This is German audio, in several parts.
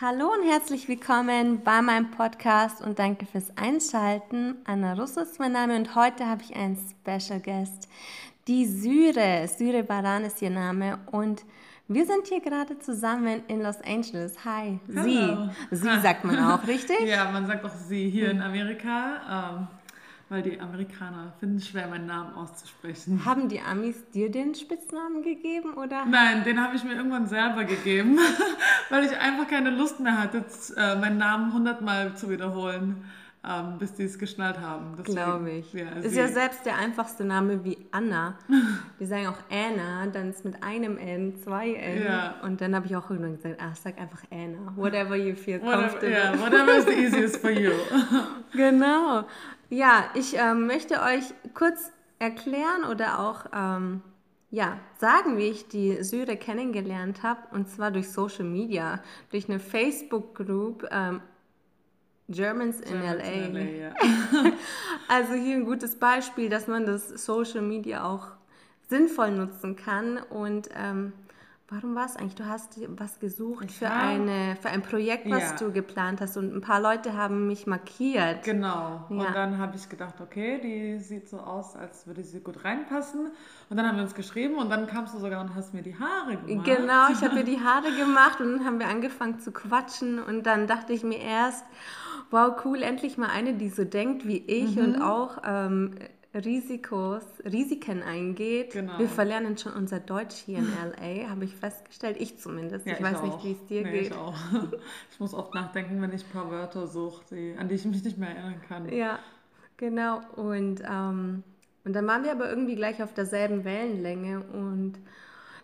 Hallo und herzlich willkommen bei meinem Podcast und danke fürs Einschalten. Anna Russo ist mein Name und heute habe ich einen Special Guest, die Syre. Syre Baran ist ihr Name und wir sind hier gerade zusammen in Los Angeles. Hi, Hallo. sie. Sie sagt man auch, richtig? Ja, man sagt auch sie hier in Amerika. Weil die Amerikaner finden es schwer, meinen Namen auszusprechen. Haben die Amis dir den Spitznamen gegeben oder? Nein, den habe ich mir irgendwann selber gegeben, weil ich einfach keine Lust mehr hatte, äh, meinen Namen hundertmal zu wiederholen, ähm, bis die es geschnallt haben. Glaube ich. Ja, ist ja selbst der einfachste Name wie Anna. Die sagen auch Anna, dann ist mit einem N, zwei N. Ja. Und dann habe ich auch irgendwann gesagt, ach, sag einfach Anna. Whatever you feel comfortable. Whatever, yeah, whatever is the easiest for you. genau. Ja, ich ähm, möchte euch kurz erklären oder auch ähm, ja, sagen, wie ich die Syre kennengelernt habe. Und zwar durch Social Media, durch eine Facebook-Group ähm, Germans in Germans LA. In LA ja. also hier ein gutes Beispiel, dass man das Social Media auch sinnvoll nutzen kann. Und ähm, Warum war es eigentlich? Du hast was gesucht für, eine, für ein Projekt, was ja. du geplant hast und ein paar Leute haben mich markiert. Genau. Ja. Und dann habe ich gedacht, okay, die sieht so aus, als würde sie gut reinpassen. Und dann haben wir uns geschrieben und dann kamst du sogar und hast mir die Haare gemacht. Genau, ich habe mir die Haare gemacht und dann haben wir angefangen zu quatschen und dann dachte ich mir erst, wow, cool, endlich mal eine, die so denkt wie ich mhm. und auch ähm, Risikos, Risiken eingeht. Genau. Wir verlernen schon unser Deutsch hier in LA, habe ich festgestellt. Ich zumindest. Ja, ich, ich, weiß auch. nicht, wie es dir nee, geht. Ich auch. Ich muss oft nachdenken, wenn ich ein paar Wörter suche, an die ich mich nicht mehr erinnern kann. Ja, genau. Und, ähm, und dann waren wir aber irgendwie gleich auf derselben Wellenlänge und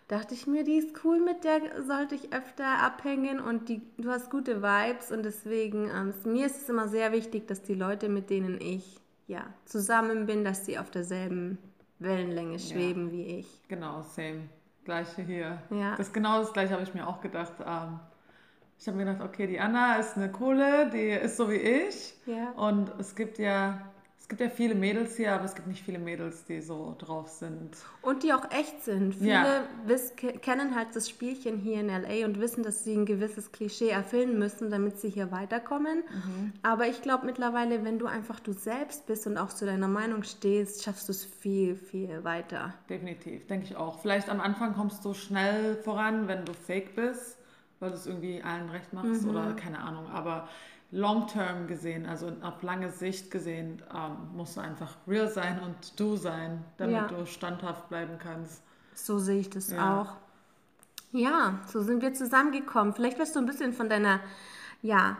dachte ich mir, die ist cool, mit der sollte ich öfter abhängen und die, du hast gute Vibes und deswegen, ähm, mir ist es immer sehr wichtig, dass die Leute, mit denen ich ja, zusammen bin, dass sie auf derselben Wellenlänge schweben ja. wie ich. Genau, same. Gleiche hier. Ja. Das genau das gleiche habe ich mir auch gedacht. Ähm, ich habe mir gedacht, okay, die Anna ist eine coole, die ist so wie ich. Ja. Und es gibt ja es gibt ja viele Mädels hier, aber es gibt nicht viele Mädels, die so drauf sind. Und die auch echt sind. Viele ja. wiss, kennen halt das Spielchen hier in LA und wissen, dass sie ein gewisses Klischee erfüllen müssen, damit sie hier weiterkommen. Mhm. Aber ich glaube mittlerweile, wenn du einfach du selbst bist und auch zu deiner Meinung stehst, schaffst du es viel, viel weiter. Definitiv, denke ich auch. Vielleicht am Anfang kommst du schnell voran, wenn du fake bist, weil du es irgendwie allen recht machst mhm. oder keine Ahnung. Aber long-term gesehen, also auf lange Sicht gesehen, ähm, musst du einfach real sein und du sein, damit ja. du standhaft bleiben kannst. So sehe ich das ja. auch. Ja, so sind wir zusammengekommen. Vielleicht wirst du ein bisschen von deiner, ja,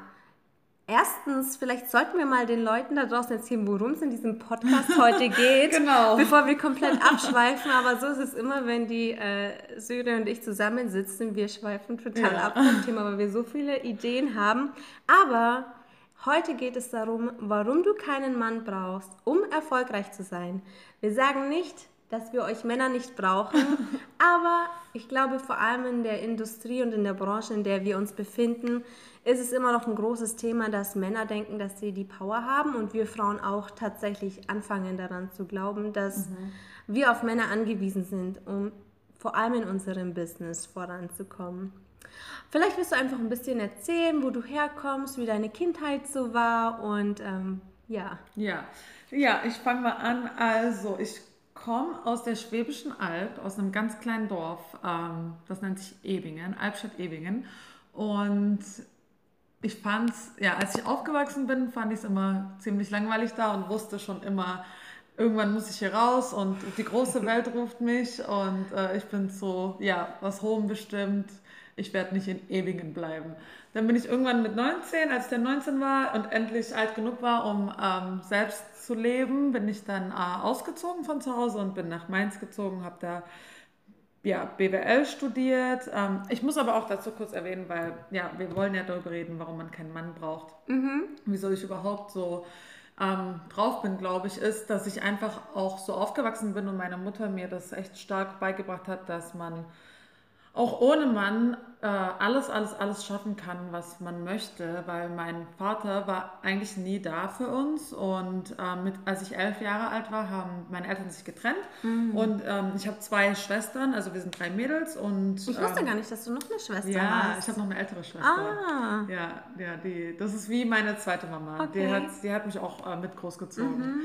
Erstens, vielleicht sollten wir mal den Leuten da draußen erzählen, worum es in diesem Podcast heute geht, genau. bevor wir komplett abschweifen. Aber so ist es immer, wenn die äh, Syre und ich zusammensitzen. Wir schweifen total ja. ab vom Thema, weil wir so viele Ideen haben. Aber heute geht es darum, warum du keinen Mann brauchst, um erfolgreich zu sein. Wir sagen nicht, dass wir euch Männer nicht brauchen, aber ich glaube vor allem in der Industrie und in der Branche, in der wir uns befinden, ist es immer noch ein großes Thema, dass Männer denken, dass sie die Power haben und wir Frauen auch tatsächlich anfangen daran zu glauben, dass mhm. wir auf Männer angewiesen sind, um vor allem in unserem Business voranzukommen. Vielleicht wirst du einfach ein bisschen erzählen, wo du herkommst, wie deine Kindheit so war und ähm, ja. Ja, ja, ich fange mal an. Also ich komme aus der Schwäbischen Alb, aus einem ganz kleinen Dorf, ähm, das nennt sich Ebingen, Albstadt-Ebingen. Und ich fand's, ja, als ich aufgewachsen bin, fand ich es immer ziemlich langweilig da und wusste schon immer, irgendwann muss ich hier raus und die große Welt ruft mich und äh, ich bin so, ja, was Hohem bestimmt, ich werde nicht in Ewigen bleiben. Dann bin ich irgendwann mit 19, als ich dann 19 war und endlich alt genug war, um ähm, selbst zu leben, bin ich dann äh, ausgezogen von zu Hause und bin nach Mainz gezogen, habe da ja, BWL studiert. Ähm, ich muss aber auch dazu kurz erwähnen, weil ja, wir wollen ja darüber reden, warum man keinen Mann braucht. Mhm. Wieso ich überhaupt so ähm, drauf bin, glaube ich, ist, dass ich einfach auch so aufgewachsen bin und meine Mutter mir das echt stark beigebracht hat, dass man auch ohne Mann äh, alles, alles, alles schaffen kann, was man möchte, weil mein Vater war eigentlich nie da für uns und äh, mit, als ich elf Jahre alt war, haben meine Eltern sich getrennt mhm. und ähm, ich habe zwei Schwestern, also wir sind drei Mädels und... Ich wusste ähm, gar nicht, dass du noch eine Schwester ja, hast. Ja, ich habe noch eine ältere Schwester. Ah. Ja, ja die, das ist wie meine zweite Mama. Okay. Die, hat, die hat mich auch äh, mit großgezogen. Mhm.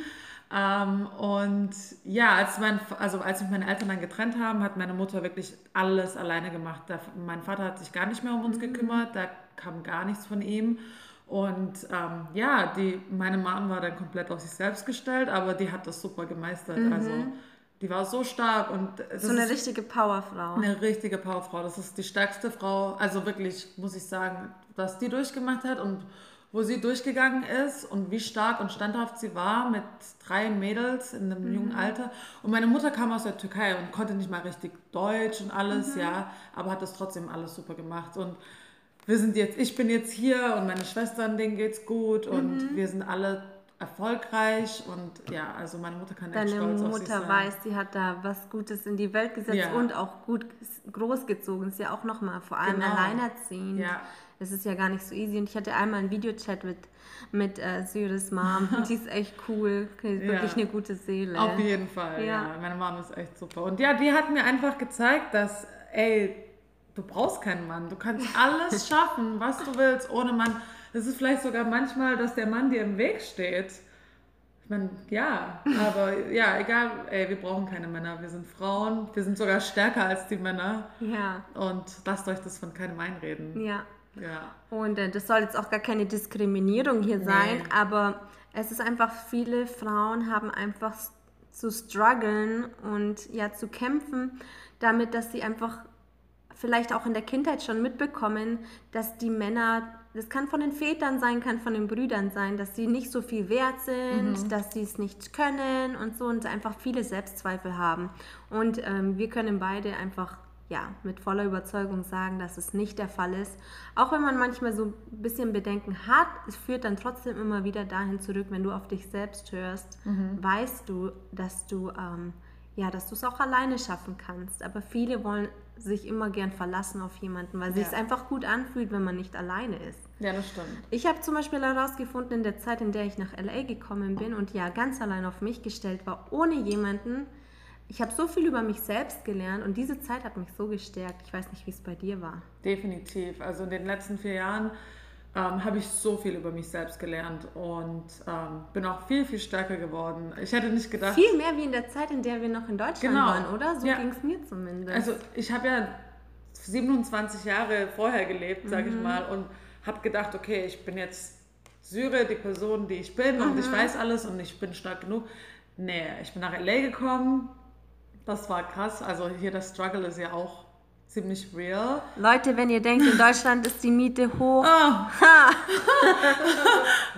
Ähm, und ja, als, mein, also als sich meine Eltern dann getrennt haben, hat meine Mutter wirklich alles alleine gemacht. Da, mein Vater hat sich gar nicht mehr um uns mhm. gekümmert, da kam gar nichts von ihm. Und ähm, ja, die, meine Mom war dann komplett auf sich selbst gestellt, aber die hat das super gemeistert. Mhm. Also die war so stark und so eine richtige Powerfrau. Eine richtige Powerfrau. Das ist die stärkste Frau. Also wirklich muss ich sagen, was die durchgemacht hat und wo sie durchgegangen ist und wie stark und standhaft sie war mit drei Mädels in einem mhm. jungen Alter. Und meine Mutter kam aus der Türkei und konnte nicht mal richtig Deutsch und alles, mhm. ja, aber hat das trotzdem alles super gemacht. Und wir sind jetzt, ich bin jetzt hier und meine Schwestern, denen geht's gut und mhm. wir sind alle erfolgreich und ja, also meine Mutter kann Deine echt stolz Mutter auf sich sein. weiß, sie hat da was Gutes in die Welt gesetzt ja. und auch gut großgezogen. Ist ja auch nochmal vor allem genau. alleinerziehend. Ja das ist ja gar nicht so easy. Und ich hatte einmal einen Videochat mit, mit äh, Syris Mom. die ist echt cool. Wirklich ja. eine gute Seele. Auf jeden Fall, ja. ja. Meine Mom ist echt super. Und ja, die hat mir einfach gezeigt, dass, ey, du brauchst keinen Mann. Du kannst alles schaffen, was du willst, ohne Mann. Es ist vielleicht sogar manchmal, dass der Mann dir im Weg steht. Ich meine, ja, aber ja, egal, ey, wir brauchen keine Männer. Wir sind Frauen, wir sind sogar stärker als die Männer. Ja. Und lasst euch das von keinem einreden. Ja, ja. Und äh, das soll jetzt auch gar keine Diskriminierung hier sein, aber es ist einfach, viele Frauen haben einfach zu strugglen und ja zu kämpfen damit, dass sie einfach vielleicht auch in der Kindheit schon mitbekommen, dass die Männer, das kann von den Vätern sein, kann von den Brüdern sein, dass sie nicht so viel wert sind, mhm. dass sie es nicht können und so und einfach viele Selbstzweifel haben. Und ähm, wir können beide einfach ja, mit voller Überzeugung sagen, dass es nicht der Fall ist. Auch wenn man manchmal so ein bisschen Bedenken hat, es führt dann trotzdem immer wieder dahin zurück, wenn du auf dich selbst hörst, mhm. weißt du, dass du ähm, ja, dass du es auch alleine schaffen kannst. Aber viele wollen sich immer gern verlassen auf jemanden, weil ja. sich es einfach gut anfühlt, wenn man nicht alleine ist. Ja, das stimmt. Ich habe zum Beispiel herausgefunden, in der Zeit, in der ich nach LA gekommen bin und ja ganz allein auf mich gestellt war, ohne jemanden, ich habe so viel über mich selbst gelernt und diese Zeit hat mich so gestärkt. Ich weiß nicht, wie es bei dir war. Definitiv. Also in den letzten vier Jahren ähm, habe ich so viel über mich selbst gelernt und ähm, bin auch viel, viel stärker geworden. Ich hätte nicht gedacht. Viel mehr wie in der Zeit, in der wir noch in Deutschland genau. waren, oder? So ja. ging es mir zumindest. Also ich habe ja 27 Jahre vorher gelebt, sage mhm. ich mal, und habe gedacht, okay, ich bin jetzt Syre, die Person, die ich bin mhm. und ich mhm. weiß alles und ich bin stark genug. Nee, ich bin nach LA gekommen, das war krass. Also hier das Struggle ist ja auch ziemlich real. Leute, wenn ihr denkt, in Deutschland ist die Miete hoch. Oh.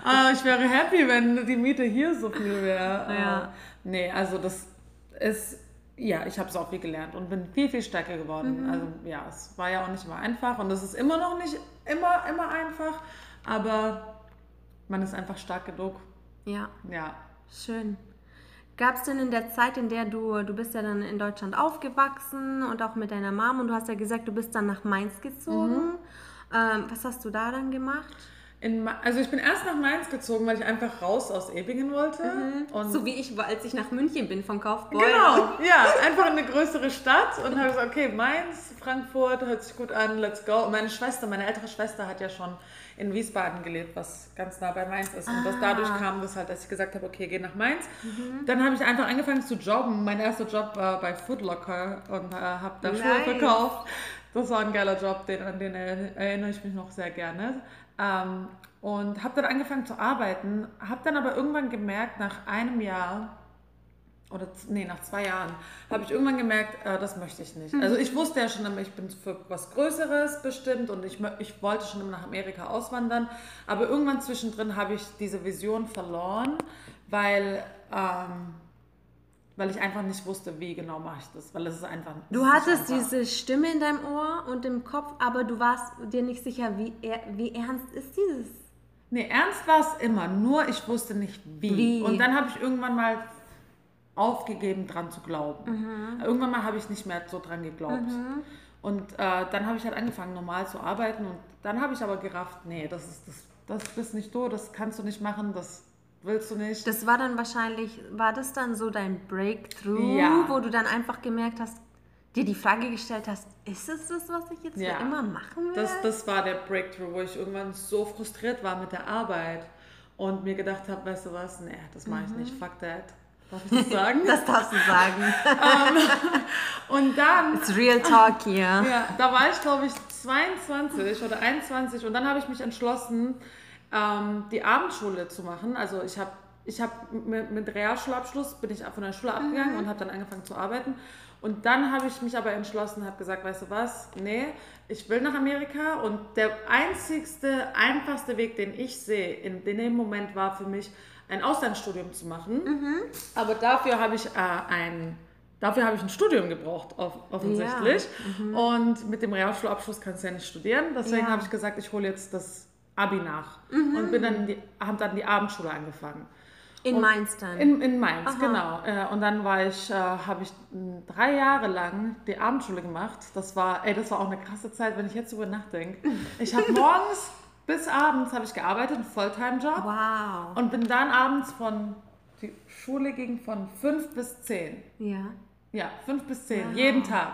ah, ich wäre happy, wenn die Miete hier so viel wäre. Ja. Uh, nee, also das ist, ja, ich habe so viel gelernt und bin viel, viel stärker geworden. Mhm. Also ja, es war ja auch nicht immer einfach und es ist immer noch nicht immer, immer einfach, aber man ist einfach stark genug. Ja. Ja. Schön. Gab es denn in der Zeit, in der du, du bist ja dann in Deutschland aufgewachsen und auch mit deiner Mom und du hast ja gesagt, du bist dann nach Mainz gezogen. Mhm. Ähm, was hast du da dann gemacht? In, also ich bin erst nach Mainz gezogen, weil ich einfach raus aus Ebingen wollte. Mhm. so wie ich, als ich nach München bin von Kaufbeuren. Genau, ja, einfach in eine größere Stadt und habe gesagt, okay, Mainz, Frankfurt, hört sich gut an, let's go. Und meine Schwester, meine ältere Schwester hat ja schon in Wiesbaden gelebt, was ganz nah bei Mainz ist. Und ah. das dadurch kam das halt, dass ich gesagt habe, okay, geh nach Mainz. Mhm. Dann habe ich einfach angefangen zu jobben. Mein erster Job war bei Footlocker und äh, habe da nice. Schuhe verkauft. Das war ein geiler Job, den, an den erinnere ich mich noch sehr gerne. Ähm, und habe dann angefangen zu arbeiten, habe dann aber irgendwann gemerkt, nach einem Jahr, oder nee, nach zwei Jahren, habe ich irgendwann gemerkt, äh, das möchte ich nicht. Mhm. Also ich wusste ja schon immer, ich bin für was Größeres bestimmt und ich, ich wollte schon immer nach Amerika auswandern, aber irgendwann zwischendrin habe ich diese Vision verloren, weil ähm, weil ich einfach nicht wusste, wie genau mache ich das, weil es ist einfach. Du hattest diese Stimme in deinem Ohr und im Kopf, aber du warst dir nicht sicher, wie, wie ernst ist dieses? Nee, ernst war es immer, nur ich wusste nicht wie. wie? Und dann habe ich irgendwann mal aufgegeben, dran zu glauben. Mhm. Irgendwann mal habe ich nicht mehr so dran geglaubt. Mhm. Und äh, dann habe ich halt angefangen, normal zu arbeiten. Und dann habe ich aber gerafft, nee, das ist das, das bist nicht du, das kannst du nicht machen, das willst du nicht. Das war dann wahrscheinlich, war das dann so dein Breakthrough, ja. wo du dann einfach gemerkt hast, dir die Frage gestellt hast, ist es das, was ich jetzt ja. immer machen will? Das, das war der Breakthrough, wo ich irgendwann so frustriert war mit der Arbeit und mir gedacht habe, weißt du was, nee, das mache ich mhm. nicht, fuck that. Darf ich das sagen? das darfst du sagen. um, ähm, und dann... It's real talk hier. Ja, da war ich, glaube ich, 22 oder 21 und dann habe ich mich entschlossen, ähm, die Abendschule zu machen. Also ich habe ich hab mit, mit Realschulabschluss bin ich von der Schule abgegangen mhm. und habe dann angefangen zu arbeiten. Und dann habe ich mich aber entschlossen, habe gesagt, weißt du was, nee, ich will nach Amerika und der einzigste, einfachste Weg, den ich sehe in, in dem Moment war für mich, ein Auslandsstudium zu machen. Mhm. Aber dafür habe ich äh, ein Dafür habe ich ein Studium gebraucht, offensichtlich. Ja. Mhm. Und mit dem Realschulabschluss kannst du ja nicht studieren. Deswegen ja. habe ich gesagt, ich hole jetzt das Abi nach mhm. und bin dann die, haben dann die Abendschule angefangen. In und Mainz dann? In, in Mainz, Aha. genau. Äh, und dann war ich, äh, habe ich drei Jahre lang die Abendschule gemacht. Das war, ey, das war auch eine krasse Zeit, wenn ich jetzt darüber nachdenke. Ich habe morgens bis abends habe ich gearbeitet, einen Volltime-Job. Wow. Und bin dann abends von, die Schule ging von fünf bis zehn. Ja. Ja, fünf bis zehn, wow. jeden Tag.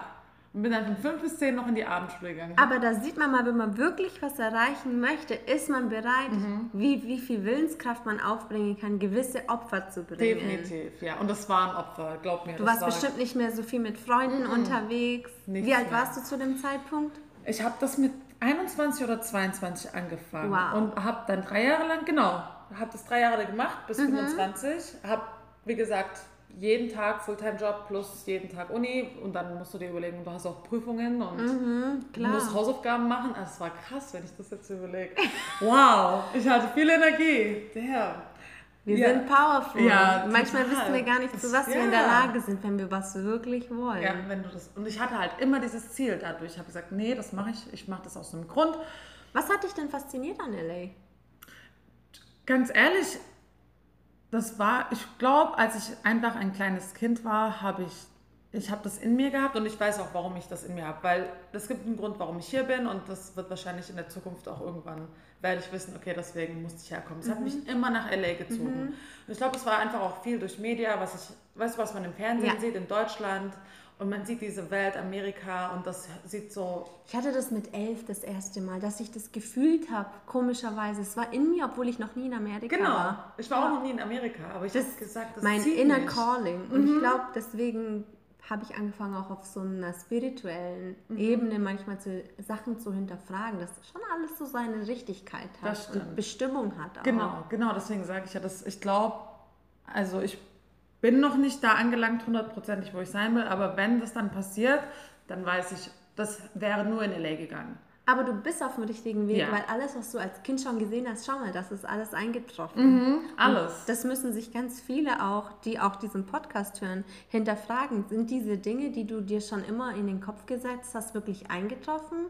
Und bin dann von fünf bis zehn noch in die Abendschule gegangen. Aber da sieht man mal, wenn man wirklich was erreichen möchte, ist man bereit, mhm. wie, wie viel Willenskraft man aufbringen kann, gewisse Opfer zu bringen. Definitiv, ja. Und das waren Opfer, glaub mir. Du warst war bestimmt nicht mehr so viel mit Freunden mhm. unterwegs. Nichts wie alt mehr. warst du zu dem Zeitpunkt? Ich habe das mit 21 oder 22 angefangen. Wow. Und habe dann drei Jahre lang, genau, habe das drei Jahre gemacht bis mhm. 25. Habe, wie gesagt, jeden Tag Fulltime-Job plus jeden Tag Uni und dann musst du dir überlegen, du hast auch Prüfungen und mhm, musst Hausaufgaben machen. Also es war krass, wenn ich das jetzt überlege. Wow, ich hatte viel Energie. Der. Wir ja. sind powerful. Ja, Manchmal total. wissen wir gar nicht, zu was das, wir ja. in der Lage sind, wenn wir was wirklich wollen. Ja, wenn du das. Und ich hatte halt immer dieses Ziel dadurch. Ich habe gesagt, nee, das mache ich. Ich mache das aus einem Grund. Was hat dich denn fasziniert an LA? Ganz ehrlich, das war, ich glaube, als ich einfach ein kleines Kind war, habe ich, ich habe das in mir gehabt und ich weiß auch, warum ich das in mir habe, weil es gibt einen Grund, warum ich hier bin und das wird wahrscheinlich in der Zukunft auch irgendwann, werde ich wissen, okay, deswegen musste ich herkommen. Es mhm. hat mich immer nach LA gezogen. Mhm. Und ich glaube, es war einfach auch viel durch Media, was ich, weißt du, was man im Fernsehen ja. sieht, in Deutschland und man sieht diese Welt, Amerika und das sieht so. Ich hatte das mit elf das erste Mal, dass ich das gefühlt habe, komischerweise. Es war in mir, obwohl ich noch nie in Amerika genau. war. Genau, ich war auch noch nie in Amerika, aber ich habe gesagt, das Mein inner mich. Calling. Und mhm. ich glaube, deswegen habe ich angefangen, auch auf so einer spirituellen mhm. Ebene manchmal zu, Sachen zu hinterfragen, dass schon alles so seine Richtigkeit hat und Bestimmung hat. Auch. Genau, genau, deswegen sage ich ja, dass ich glaube, also ich bin noch nicht da angelangt, hundertprozentig, wo ich sein will, aber wenn das dann passiert, dann weiß ich, das wäre nur in LA gegangen. Aber du bist auf dem richtigen Weg, ja. weil alles, was du als Kind schon gesehen hast, schau mal, das ist alles eingetroffen. Mhm, alles. Und das müssen sich ganz viele auch, die auch diesen Podcast hören, hinterfragen. Sind diese Dinge, die du dir schon immer in den Kopf gesetzt hast, wirklich eingetroffen?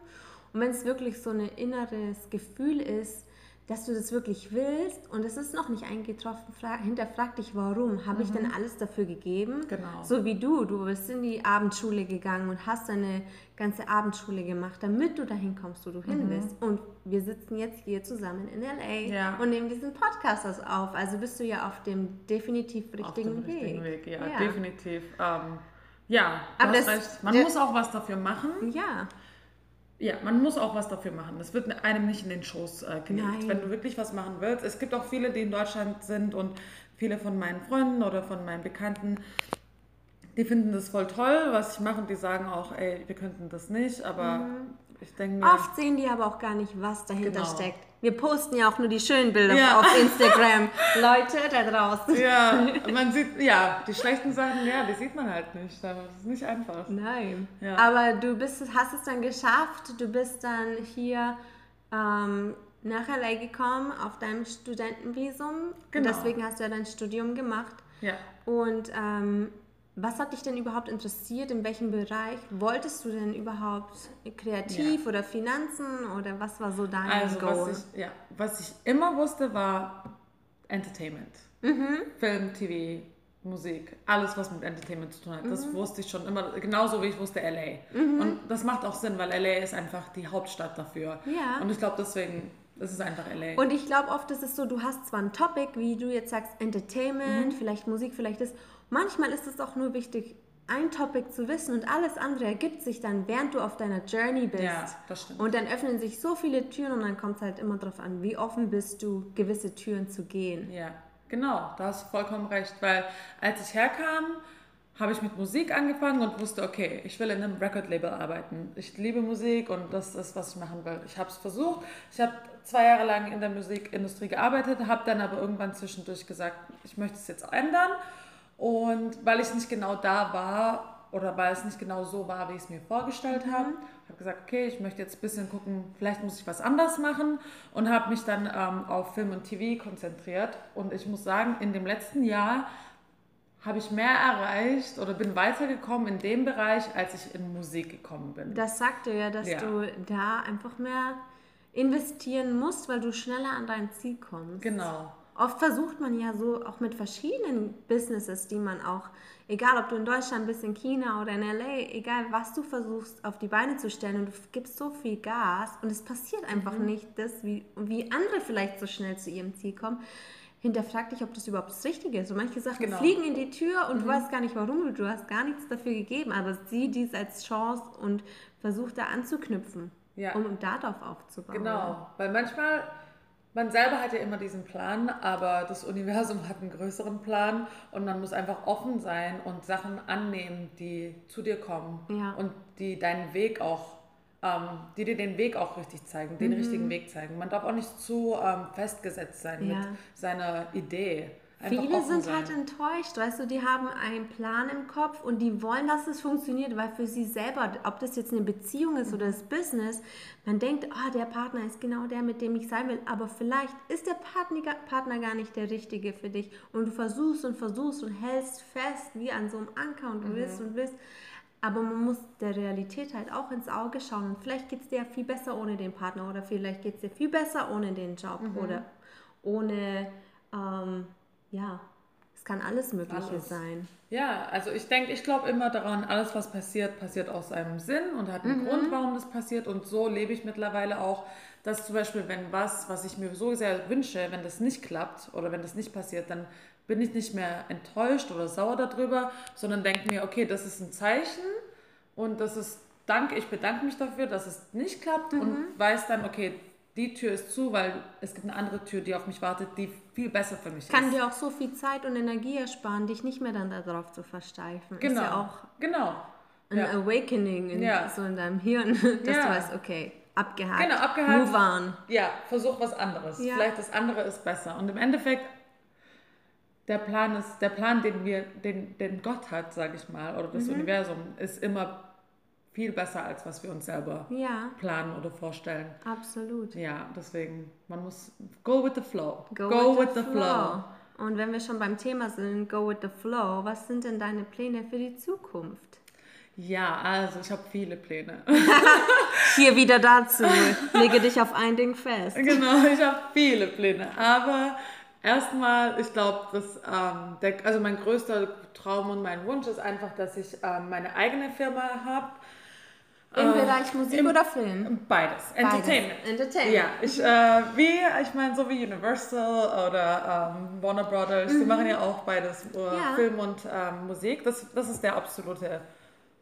Und wenn es wirklich so ein inneres Gefühl ist, dass du das wirklich willst und es ist noch nicht eingetroffen, hinterfrag dich, warum? Habe mhm. ich denn mhm. alles dafür gegeben? Genau. So wie du, du bist in die Abendschule gegangen und hast deine ganze Abendschule gemacht, damit du dahin kommst, wo du hin mhm. willst. Und wir sitzen jetzt hier zusammen in LA ja. und nehmen diesen Podcast auf. Also bist du ja auf dem definitiv richtigen auf dem Weg. Richtigen Weg ja, ja. definitiv. Ähm, ja, Aber das, recht. Man muss auch was dafür machen. Ja. Ja, man muss auch was dafür machen. Das wird einem nicht in den Schoß äh, gelegt. Nein. Wenn du wirklich was machen willst. Es gibt auch viele, die in Deutschland sind und viele von meinen Freunden oder von meinen Bekannten, die finden das voll toll, was ich mache und die sagen auch, ey, wir könnten das nicht, aber mhm. Ich denke mir... Oft sehen die aber auch gar nicht, was dahinter genau. steckt. Wir posten ja auch nur die schönen Bilder ja. auf Instagram. Leute da draußen. Ja, man sieht, ja, die schlechten Sachen, ja, die sieht man halt nicht. Das ist nicht einfach. Nein. Ja. Aber du bist, hast es dann geschafft. Du bist dann hier ähm, nach LA gekommen auf deinem Studentenvisum. Genau. Und deswegen hast du ja dein Studium gemacht. Ja. Und ähm, was hat dich denn überhaupt interessiert? In welchem Bereich? Wolltest du denn überhaupt kreativ ja. oder Finanzen oder was war so dein also, Goal? Was ich, ja, was ich immer wusste, war Entertainment. Mhm. Film, TV, Musik, alles, was mit Entertainment zu tun hat. Mhm. Das wusste ich schon immer, genauso wie ich wusste LA. Mhm. Und das macht auch Sinn, weil LA ist einfach die Hauptstadt dafür. Ja. Und ich glaube, deswegen das ist einfach LA. Und ich glaube, oft ist es so, du hast zwar ein Topic, wie du jetzt sagst, Entertainment, mhm. vielleicht Musik, vielleicht das. Manchmal ist es auch nur wichtig, ein Topic zu wissen und alles andere ergibt sich dann, während du auf deiner Journey bist. Ja, das stimmt. Und dann öffnen sich so viele Türen und dann kommt es halt immer darauf an, wie offen bist du, gewisse Türen zu gehen. Ja, genau, da hast du vollkommen recht, weil als ich herkam, habe ich mit Musik angefangen und wusste, okay, ich will in einem Record-Label arbeiten. Ich liebe Musik und das ist, was ich machen will. Ich habe es versucht. Ich habe zwei Jahre lang in der Musikindustrie gearbeitet, habe dann aber irgendwann zwischendurch gesagt, ich möchte es jetzt ändern. Und weil ich nicht genau da war oder weil es nicht genau so war, wie ich es mir vorgestellt mhm. habe, habe gesagt, okay, ich möchte jetzt ein bisschen gucken, vielleicht muss ich was anders machen und habe mich dann ähm, auf Film und TV konzentriert. Und ich muss sagen, in dem letzten Jahr habe ich mehr erreicht oder bin weitergekommen in dem Bereich, als ich in Musik gekommen bin. Das sagte ja, dass ja. du da einfach mehr investieren musst, weil du schneller an dein Ziel kommst. Genau. Oft versucht man ja so auch mit verschiedenen Businesses, die man auch, egal ob du in Deutschland bist, in China oder in LA, egal was du versuchst auf die Beine zu stellen und du gibst so viel Gas und es passiert einfach mhm. nicht das, wie, wie andere vielleicht so schnell zu ihrem Ziel kommen hinterfrag dich, ob das überhaupt das Richtige ist. Und manche Sachen genau. fliegen in die Tür und mhm. du weißt gar nicht warum, du hast gar nichts dafür gegeben, aber sieh dies als Chance und versuch da anzuknüpfen, ja. um darauf aufzubauen. Genau, weil manchmal, man selber hat ja immer diesen Plan, aber das Universum hat einen größeren Plan und man muss einfach offen sein und Sachen annehmen, die zu dir kommen ja. und die deinen Weg auch ähm, die dir den Weg auch richtig zeigen, den mhm. richtigen Weg zeigen. Man darf auch nicht zu ähm, festgesetzt sein ja. mit seiner Idee. Viele sind sein. halt enttäuscht, weißt du, die haben einen Plan im Kopf und die wollen, dass es funktioniert, weil für sie selber, ob das jetzt eine Beziehung ist oder das Business, man denkt, oh, der Partner ist genau der, mit dem ich sein will, aber vielleicht ist der Partner, Partner gar nicht der richtige für dich und du versuchst und versuchst und hältst fest wie an so einem Anker und du mhm. willst und willst, aber man muss der Realität halt auch ins Auge schauen. Und vielleicht geht es dir ja viel besser ohne den Partner oder vielleicht geht es dir viel besser ohne den Job mhm. oder ohne, ähm, ja, es kann alles Mögliche alles. sein. Ja, also ich denke, ich glaube immer daran, alles was passiert, passiert aus einem Sinn und hat einen mhm. Grund, warum das passiert. Und so lebe ich mittlerweile auch, dass zum Beispiel, wenn was, was ich mir so sehr wünsche, wenn das nicht klappt oder wenn das nicht passiert, dann bin ich nicht mehr enttäuscht oder sauer darüber, sondern denke mir, okay, das ist ein Zeichen und das ist Dank, ich bedanke mich dafür, dass es nicht klappt mhm. und weiß dann, okay, die Tür ist zu, weil es gibt eine andere Tür, die auf mich wartet, die viel besser für mich Kann ist. Kann dir auch so viel Zeit und Energie ersparen, dich nicht mehr dann darauf zu versteifen. Genau. Ist ja auch genau. ein ja. Awakening in, ja. so in deinem Hirn, dass ja. du weißt, okay, abgehakt. Genau, abgehakt. Move on. Ja, versuch was anderes. Vielleicht das andere ist besser. Und im Endeffekt der Plan ist, der Plan, den wir, den, den Gott hat, sage ich mal, oder das mhm. Universum, ist immer viel besser, als was wir uns selber ja. planen oder vorstellen. Absolut. Ja, deswegen, man muss go with the flow. Go, go with, with, the, flow. flow. Und wenn wir schon beim Thema sind, go with the flow, was sind denn deine Pläne für die Zukunft? Ja, also ich habe viele Pläne. Hier wieder dazu. Lege dich auf ein Ding fest. Genau, ich habe viele Pläne. Aber Erstmal, ich glaube, dass ähm, der, also mein größter Traum und mein Wunsch ist einfach, dass ich ähm, meine eigene Firma habe. Im äh, Bereich Musik im, oder Film? Beides. Entertainment. Beides. Entertainment. Ja, ich, äh, wie, ich meine, so wie Universal oder ähm, Warner Brothers, mhm. die machen ja auch beides, äh, ja. Film und ähm, Musik. Das, das ist der absolute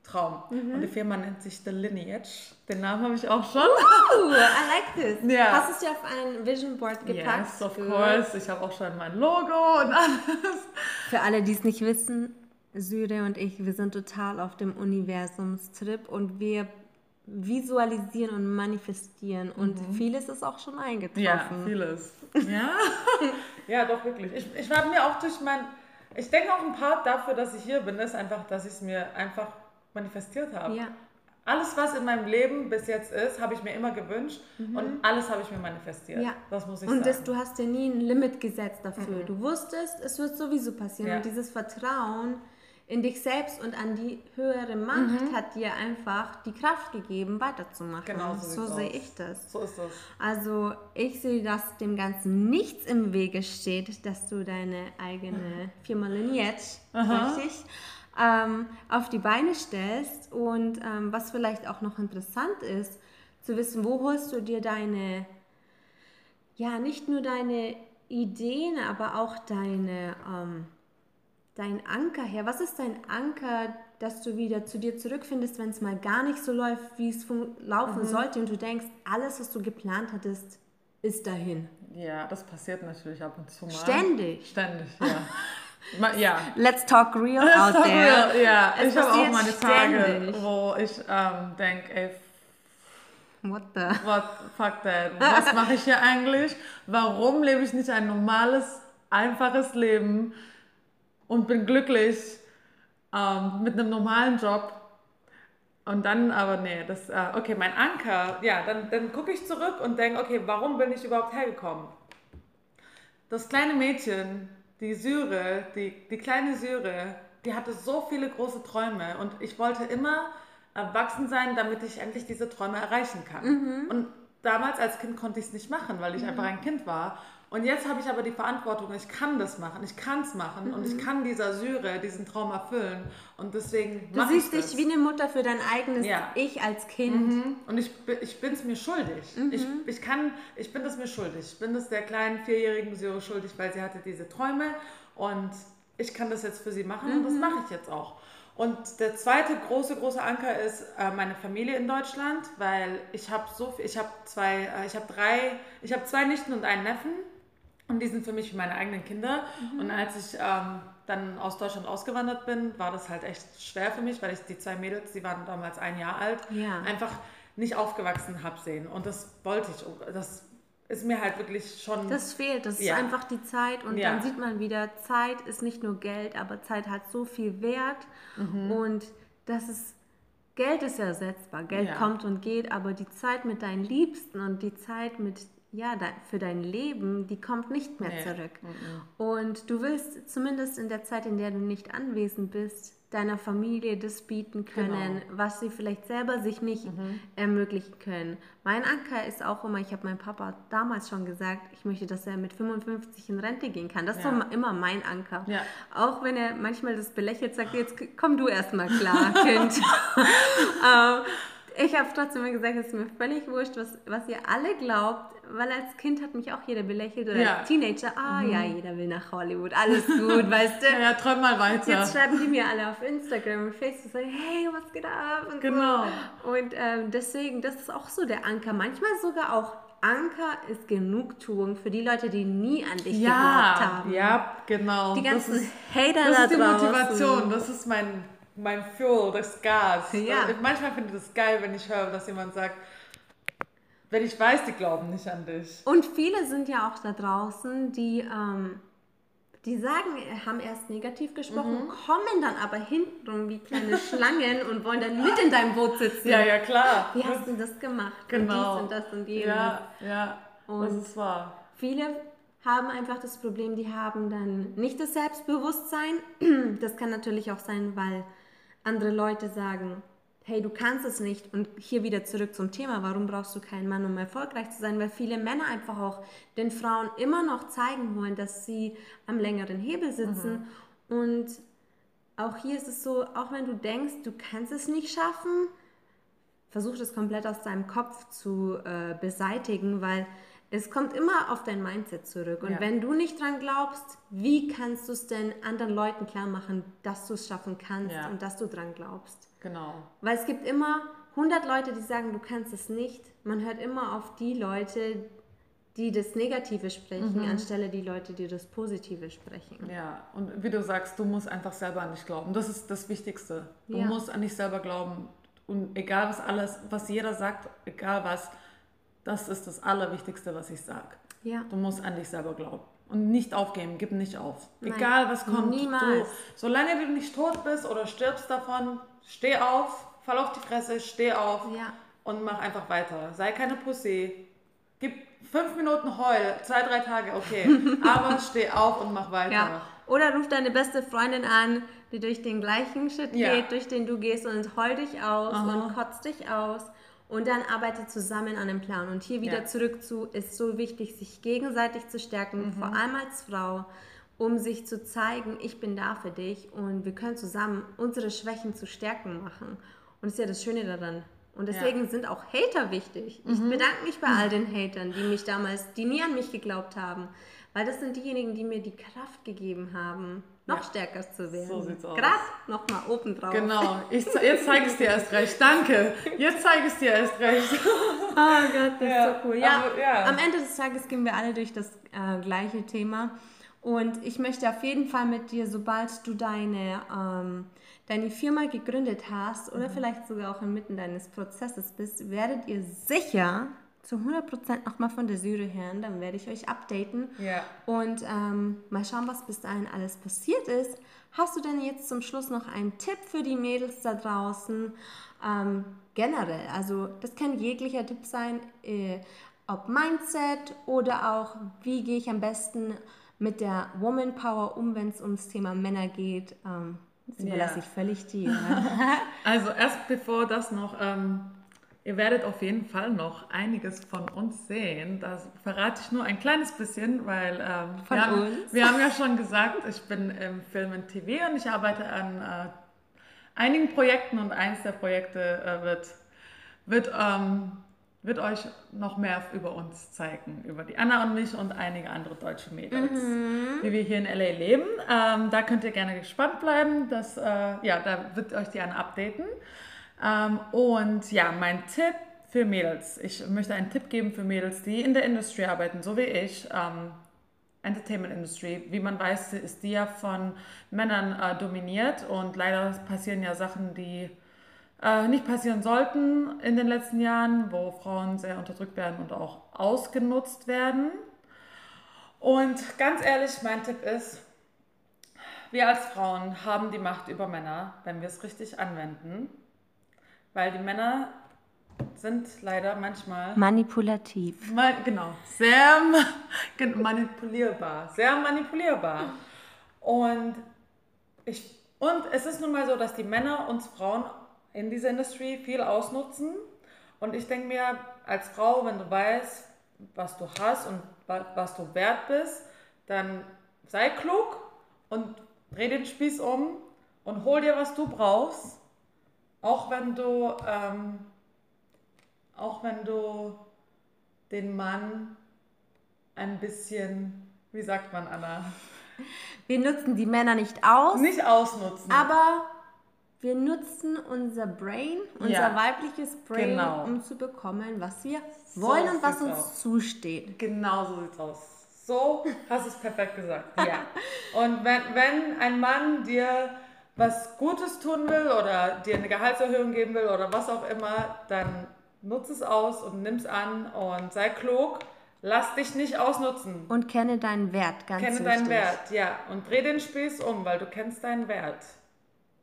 Traum. Mhm. Und die Firma nennt sich The Lineage. Den Namen habe ich auch schon. Ooh, I like this. Ja. Hast du es dir auf ein Vision Board gepackt? Yes, of course. Ich habe auch schon mein Logo und alles. Für alle, die es nicht wissen, Syre und ich, wir sind total auf dem Universumstrip und wir visualisieren und manifestieren und mhm. vieles ist auch schon eingetroffen. Ja, vieles. Ja, ja doch wirklich. Ich, ich habe mir auch durch mein, ich denke auch ein Part dafür, dass ich hier bin, ist einfach, dass ich es mir einfach manifestiert habe. Ja. Alles, was in meinem Leben bis jetzt ist, habe ich mir immer gewünscht mhm. und alles habe ich mir manifestiert. Ja. Das muss ich und sagen. Und du hast dir nie ein Limit gesetzt dafür. Mhm. Du wusstest, es wird sowieso passieren. Ja. Und dieses Vertrauen in dich selbst und an die höhere Macht mhm. hat dir einfach die Kraft gegeben, weiterzumachen. Genau so, so sehe ich das. So ist das. Also ich sehe, dass dem Ganzen nichts im Wege steht, dass du deine eigene Firma Lineage, richtig, ähm, auf die Beine stellst. Und ähm, was vielleicht auch noch interessant ist, zu wissen, wo holst du dir deine, ja, nicht nur deine Ideen, aber auch deine... Ähm, dein Anker her? Was ist dein Anker, dass du wieder zu dir zurückfindest, wenn es mal gar nicht so läuft, wie es laufen mhm. sollte und du denkst, alles, was du geplant hattest, ist dahin? Ja, das passiert natürlich ab und zu mal. Ständig. Ständig, ja. ja. Let's talk real Let's out talk there. Real. Ja, es ich habe auch meine Tage, wo ich ähm, denke, ey, What the? What, fuck that. Was mache ich hier eigentlich? Warum lebe ich nicht ein normales, einfaches Leben? Und bin glücklich ähm, mit einem normalen Job. Und dann aber, nee, das, äh, okay, mein Anker, ja, dann, dann gucke ich zurück und denke, okay, warum bin ich überhaupt hergekommen? Das kleine Mädchen, die Syre, die, die kleine Syre, die hatte so viele große Träume und ich wollte immer erwachsen sein, damit ich endlich diese Träume erreichen kann. Mhm. Und damals als Kind konnte ich es nicht machen, weil ich mhm. einfach ein Kind war. Und jetzt habe ich aber die Verantwortung, ich kann das machen, ich kann es machen mhm. und ich mhm. kann dieser Syre diesen Traum erfüllen. Und deswegen Du siehst dich wie eine Mutter für dein eigenes ja. Ich als Kind. Mhm. Und ich, ich bin es mir schuldig. Mhm. Ich, ich, kann, ich bin es mir schuldig. Ich bin es der kleinen vierjährigen Syre schuldig, weil sie hatte diese Träume und ich kann das jetzt für sie machen und das mhm. mache ich jetzt auch. Und der zweite große, große Anker ist äh, meine Familie in Deutschland, weil ich habe so viel, ich habe zwei, äh, ich habe drei, ich habe zwei Nichten und einen Neffen und die sind für mich wie meine eigenen Kinder. Mhm. Und als ich ähm, dann aus Deutschland ausgewandert bin, war das halt echt schwer für mich, weil ich die zwei Mädels, die waren damals ein Jahr alt, ja. einfach nicht aufgewachsen habe sehen. Und das wollte ich. Das ist mir halt wirklich schon. Das fehlt, das ja. ist einfach die Zeit. Und ja. dann sieht man wieder, Zeit ist nicht nur Geld, aber Zeit hat so viel Wert. Mhm. Und das ist. Geld ist ersetzbar, Geld kommt und geht, aber die Zeit mit deinen Liebsten und die Zeit mit ja, für dein Leben, die kommt nicht mehr nee. zurück. Mhm. Und du willst zumindest in der Zeit, in der du nicht anwesend bist, deiner Familie das bieten können, genau. was sie vielleicht selber sich nicht mhm. ermöglichen können. Mein Anker ist auch immer, ich habe meinem Papa damals schon gesagt, ich möchte, dass er mit 55 in Rente gehen kann. Das ja. ist immer mein Anker. Ja. Auch wenn er manchmal das belächelt, sagt, jetzt komm du erstmal klar, Kind. ähm, ich habe trotzdem immer gesagt, es ist mir völlig wurscht, was, was ihr alle glaubt, weil als Kind hat mich auch jeder belächelt oder ja. als Teenager, ah mhm. ja, jeder will nach Hollywood, alles gut, weißt du. Ja, ja, träum mal weiter. Jetzt schreiben die mir alle auf Instagram und Facebook, sagen, hey, was geht ab? Und genau. So. Und ähm, deswegen, das ist auch so der Anker. Manchmal sogar auch Anker ist Genugtuung für die Leute, die nie an dich ja, geglaubt haben. Ja, genau. Die ganzen das ist, Hater das da ist die draußen. Motivation, das ist mein mein Fuel, das Gas. Ja. Manchmal finde ich das geil, wenn ich höre, dass jemand sagt, wenn ich weiß, die glauben nicht an dich. Und viele sind ja auch da draußen, die, ähm, die sagen, haben erst negativ gesprochen, mhm. kommen dann aber hinten wie kleine Schlangen und wollen dann mit in deinem Boot sitzen. Ja, ja, klar. Wie hast du das gemacht? Genau. Und dies und das und jenes. Ja, ja, und das ist wahr. Viele haben einfach das Problem, die haben dann nicht das Selbstbewusstsein. Das kann natürlich auch sein, weil andere Leute sagen, hey, du kannst es nicht. Und hier wieder zurück zum Thema, warum brauchst du keinen Mann, um erfolgreich zu sein? Weil viele Männer einfach auch den Frauen immer noch zeigen wollen, dass sie am längeren Hebel sitzen. Mhm. Und auch hier ist es so, auch wenn du denkst, du kannst es nicht schaffen, versuch das komplett aus deinem Kopf zu äh, beseitigen, weil es kommt immer auf dein Mindset zurück. Und ja. wenn du nicht dran glaubst, wie kannst du es denn anderen Leuten klar machen, dass du es schaffen kannst ja. und dass du dran glaubst? Genau. Weil es gibt immer 100 Leute, die sagen, du kannst es nicht. Man hört immer auf die Leute, die das Negative sprechen, mhm. anstelle die Leute, die das Positive sprechen. Ja, und wie du sagst, du musst einfach selber an dich glauben. Das ist das Wichtigste. Du ja. musst an dich selber glauben. Und egal was alles, was jeder sagt, egal was, das ist das Allerwichtigste, was ich sage. Ja. Du musst an dich selber glauben. Und nicht aufgeben, gib nicht auf. Nein, Egal was kommt. Niemals. Du, solange du nicht tot bist oder stirbst davon, steh auf, fall auf die Fresse, steh auf ja. und mach einfach weiter. Sei keine Pussy. Gib fünf Minuten Heul, zwei, drei Tage, okay. Aber steh auf und mach weiter. Ja. Oder ruf deine beste Freundin an, die durch den gleichen Shit ja. geht, durch den du gehst und heul dich aus Aha. und kotzt dich aus und dann arbeitet zusammen an einem Plan. Und hier wieder ja. zurück zu, ist so wichtig, sich gegenseitig zu stärken, mhm. vor allem als Frau, um sich zu zeigen, ich bin da für dich und wir können zusammen unsere Schwächen zu Stärken machen. Und das ist ja das Schöne daran. Und deswegen ja. sind auch Hater wichtig. Ich mhm. bedanke mich bei all den Hatern, die mich damals, die nie an mich geglaubt haben. Weil das sind diejenigen, die mir die Kraft gegeben haben, noch ja. stärker zu werden. So sieht's aus. Gerade nochmal oben drauf. Genau. Ich, jetzt zeige ich es dir erst recht. Danke. Jetzt zeige ich es dir erst recht. oh Gott, das ja. ist so cool. Ja, Aber, ja, am Ende des Tages gehen wir alle durch das äh, gleiche Thema. Und ich möchte auf jeden Fall mit dir, sobald du deine, ähm, deine Firma gegründet hast oder mhm. vielleicht sogar auch inmitten deines Prozesses bist, werdet ihr sicher zu 100% nochmal von der Syre hören. Dann werde ich euch updaten ja. und ähm, mal schauen, was bis dahin alles passiert ist. Hast du denn jetzt zum Schluss noch einen Tipp für die Mädels da draußen? Ähm, generell, also das kann jeglicher Tipp sein, äh, ob Mindset oder auch, wie gehe ich am besten mit der Woman Power um, wenn es ums Thema Männer geht. Ähm, das überlasse ja. ich völlig dir. also erst bevor das noch ähm, Ihr werdet auf jeden Fall noch einiges von uns sehen. Das verrate ich nur ein kleines bisschen, weil ähm, wir, haben, wir, haben, ja schon gesagt, ich bin im Film und TV und ich arbeite an äh, einigen Projekten und eins der Projekte äh, wird, wird, ähm, wird euch noch mehr über uns zeigen, über die Anna und mich und einige andere deutsche Mädels, mhm. wie wir hier in LA leben. Ähm, da könnt ihr gerne gespannt bleiben. Das, äh, ja, da wird euch die Anna updaten. Ähm, und ja, mein Tipp für Mädels. Ich möchte einen Tipp geben für Mädels, die in der Industrie arbeiten, so wie ich. Ähm, Entertainment Industry, wie man weiß, ist die ja von Männern äh, dominiert und leider passieren ja Sachen, die äh, nicht passieren sollten in den letzten Jahren, wo Frauen sehr unterdrückt werden und auch ausgenutzt werden. Und ganz ehrlich, mein Tipp ist, wir als Frauen haben die Macht über Männer, wenn wir es richtig anwenden. Weil die Männer sind leider manchmal manipulativ. Ma genau, sehr manipulierbar, sehr manipulierbar. Und ich und es ist nun mal so, dass die Männer uns Frauen in dieser Industrie viel ausnutzen. Und ich denke mir, als Frau, wenn du weißt, was du hast und was du wert bist, dann sei klug und dreh den Spieß um und hol dir, was du brauchst auch wenn du, ähm, auch wenn du den Mann ein bisschen, wie sagt man, Anna? Wir nutzen die Männer nicht aus. Nicht ausnutzen. Aber wir nutzen unser Brain, unser ja, weibliches Brain, genau. um zu bekommen, was wir so wollen und was uns aus. zusteht. Genau so sieht's aus. So hast du es perfekt gesagt. Ja. und wenn, wenn ein Mann dir was Gutes tun will oder dir eine Gehaltserhöhung geben will oder was auch immer, dann nutze es aus und nimm es an und sei klug. Lass dich nicht ausnutzen. Und kenne deinen Wert, ganz Kenne wichtig. deinen Wert, ja. Und dreh den Spieß um, weil du kennst deinen Wert.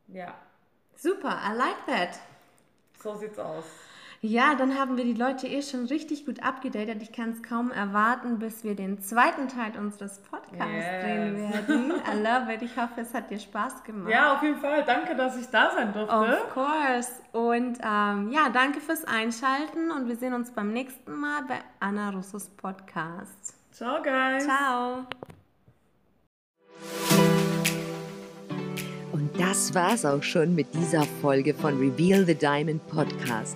Ja. Super, I like that. So sieht's aus. Ja, dann haben wir die Leute eh schon richtig gut abgedatet. Ich kann es kaum erwarten, bis wir den zweiten Teil unseres Podcasts yes. drehen werden. I love it. Ich hoffe, es hat dir Spaß gemacht. Ja, auf jeden Fall. Danke, dass ich da sein durfte. Of course. Und ähm, ja, danke fürs Einschalten und wir sehen uns beim nächsten Mal bei Anna Russos Podcast. Ciao, guys. Ciao. Und das war's auch schon mit dieser Folge von Reveal the Diamond Podcast.